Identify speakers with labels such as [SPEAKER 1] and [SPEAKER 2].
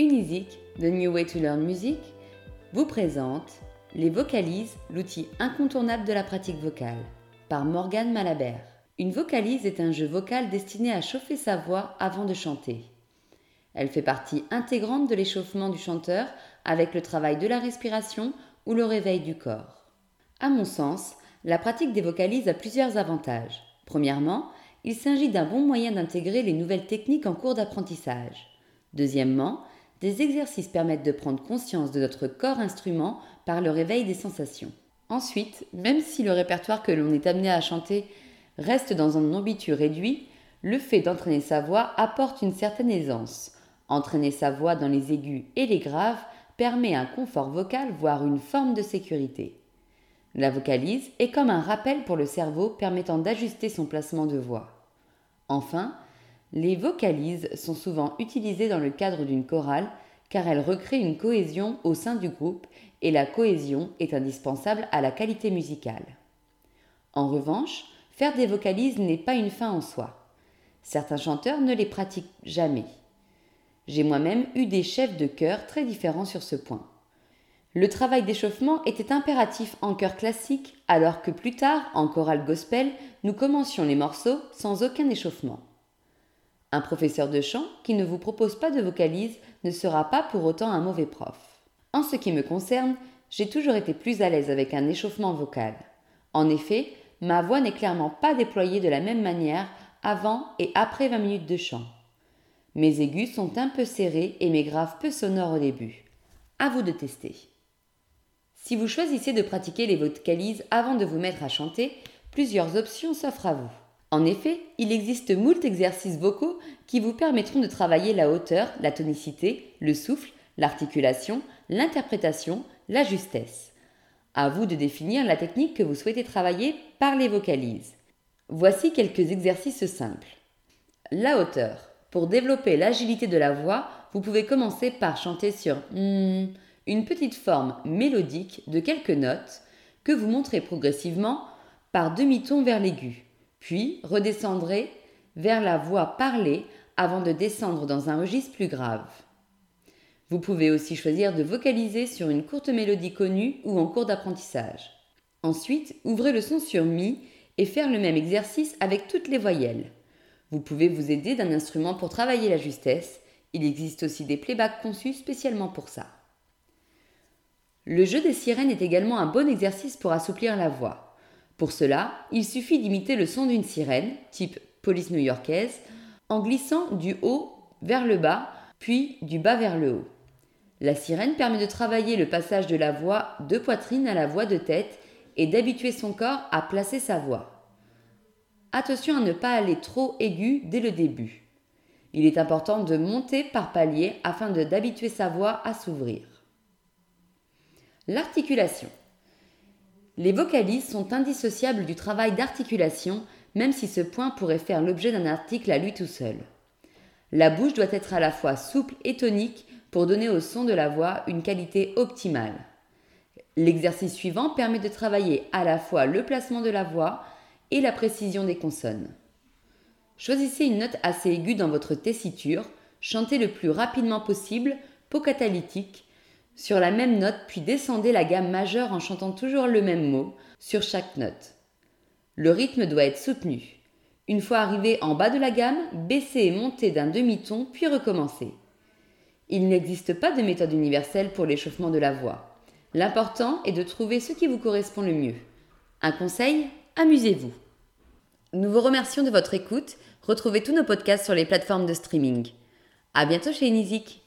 [SPEAKER 1] Unisic, The New Way to Learn Music, vous présente Les vocalises, l'outil incontournable de la pratique vocale, par Morgane Malabert. Une vocalise est un jeu vocal destiné à chauffer sa voix avant de chanter. Elle fait partie intégrante de l'échauffement du chanteur avec le travail de la respiration ou le réveil du corps. À mon sens, la pratique des vocalises a plusieurs avantages. Premièrement, il s'agit d'un bon moyen d'intégrer les nouvelles techniques en cours d'apprentissage. Deuxièmement, des exercices permettent de prendre conscience de notre corps instrument par le réveil des sensations. Ensuite, même si le répertoire que l'on est amené à chanter reste dans un ambitu réduit, le fait d'entraîner sa voix apporte une certaine aisance. Entraîner sa voix dans les aigus et les graves permet un confort vocal, voire une forme de sécurité. La vocalise est comme un rappel pour le cerveau permettant d'ajuster son placement de voix. Enfin, les vocalises sont souvent utilisées dans le cadre d'une chorale car elles recréent une cohésion au sein du groupe et la cohésion est indispensable à la qualité musicale. En revanche, faire des vocalises n'est pas une fin en soi. Certains chanteurs ne les pratiquent jamais. J'ai moi-même eu des chefs de chœur très différents sur ce point. Le travail d'échauffement était impératif en chœur classique, alors que plus tard, en chorale gospel, nous commencions les morceaux sans aucun échauffement. Un professeur de chant qui ne vous propose pas de vocalise ne sera pas pour autant un mauvais prof. En ce qui me concerne, j'ai toujours été plus à l'aise avec un échauffement vocal. En effet, ma voix n'est clairement pas déployée de la même manière avant et après 20 minutes de chant. Mes aigus sont un peu serrés et mes graves peu sonores au début. À vous de tester. Si vous choisissez de pratiquer les vocalises avant de vous mettre à chanter, plusieurs options s'offrent à vous. En effet, il existe moult exercices vocaux qui vous permettront de travailler la hauteur, la tonicité, le souffle, l'articulation, l'interprétation, la justesse. À vous de définir la technique que vous souhaitez travailler par les vocalises. Voici quelques exercices simples. La hauteur. Pour développer l'agilité de la voix, vous pouvez commencer par chanter sur mm, une petite forme mélodique de quelques notes que vous montrez progressivement par demi-ton vers l'aigu puis redescendrez vers la voix parlée avant de descendre dans un registre plus grave. Vous pouvez aussi choisir de vocaliser sur une courte mélodie connue ou en cours d'apprentissage. Ensuite, ouvrez le son sur Mi et faire le même exercice avec toutes les voyelles. Vous pouvez vous aider d'un instrument pour travailler la justesse. Il existe aussi des playbacks conçus spécialement pour ça. Le jeu des sirènes est également un bon exercice pour assouplir la voix. Pour cela, il suffit d'imiter le son d'une sirène, type police new-yorkaise, en glissant du haut vers le bas, puis du bas vers le haut. La sirène permet de travailler le passage de la voix de poitrine à la voix de tête et d'habituer son corps à placer sa voix. Attention à ne pas aller trop aigu dès le début. Il est important de monter par palier afin d'habituer sa voix à s'ouvrir. L'articulation. Les vocalises sont indissociables du travail d'articulation, même si ce point pourrait faire l'objet d'un article à lui tout seul. La bouche doit être à la fois souple et tonique pour donner au son de la voix une qualité optimale. L'exercice suivant permet de travailler à la fois le placement de la voix et la précision des consonnes. Choisissez une note assez aiguë dans votre tessiture, chantez le plus rapidement possible, peau catalytique, sur la même note, puis descendez la gamme majeure en chantant toujours le même mot sur chaque note. Le rythme doit être soutenu. Une fois arrivé en bas de la gamme, baissez et montez d'un demi-ton, puis recommencez. Il n'existe pas de méthode universelle pour l'échauffement de la voix. L'important est de trouver ce qui vous correspond le mieux. Un conseil Amusez-vous. Nous vous remercions de votre écoute. Retrouvez tous nos podcasts sur les plateformes de streaming. À bientôt chez Inizik.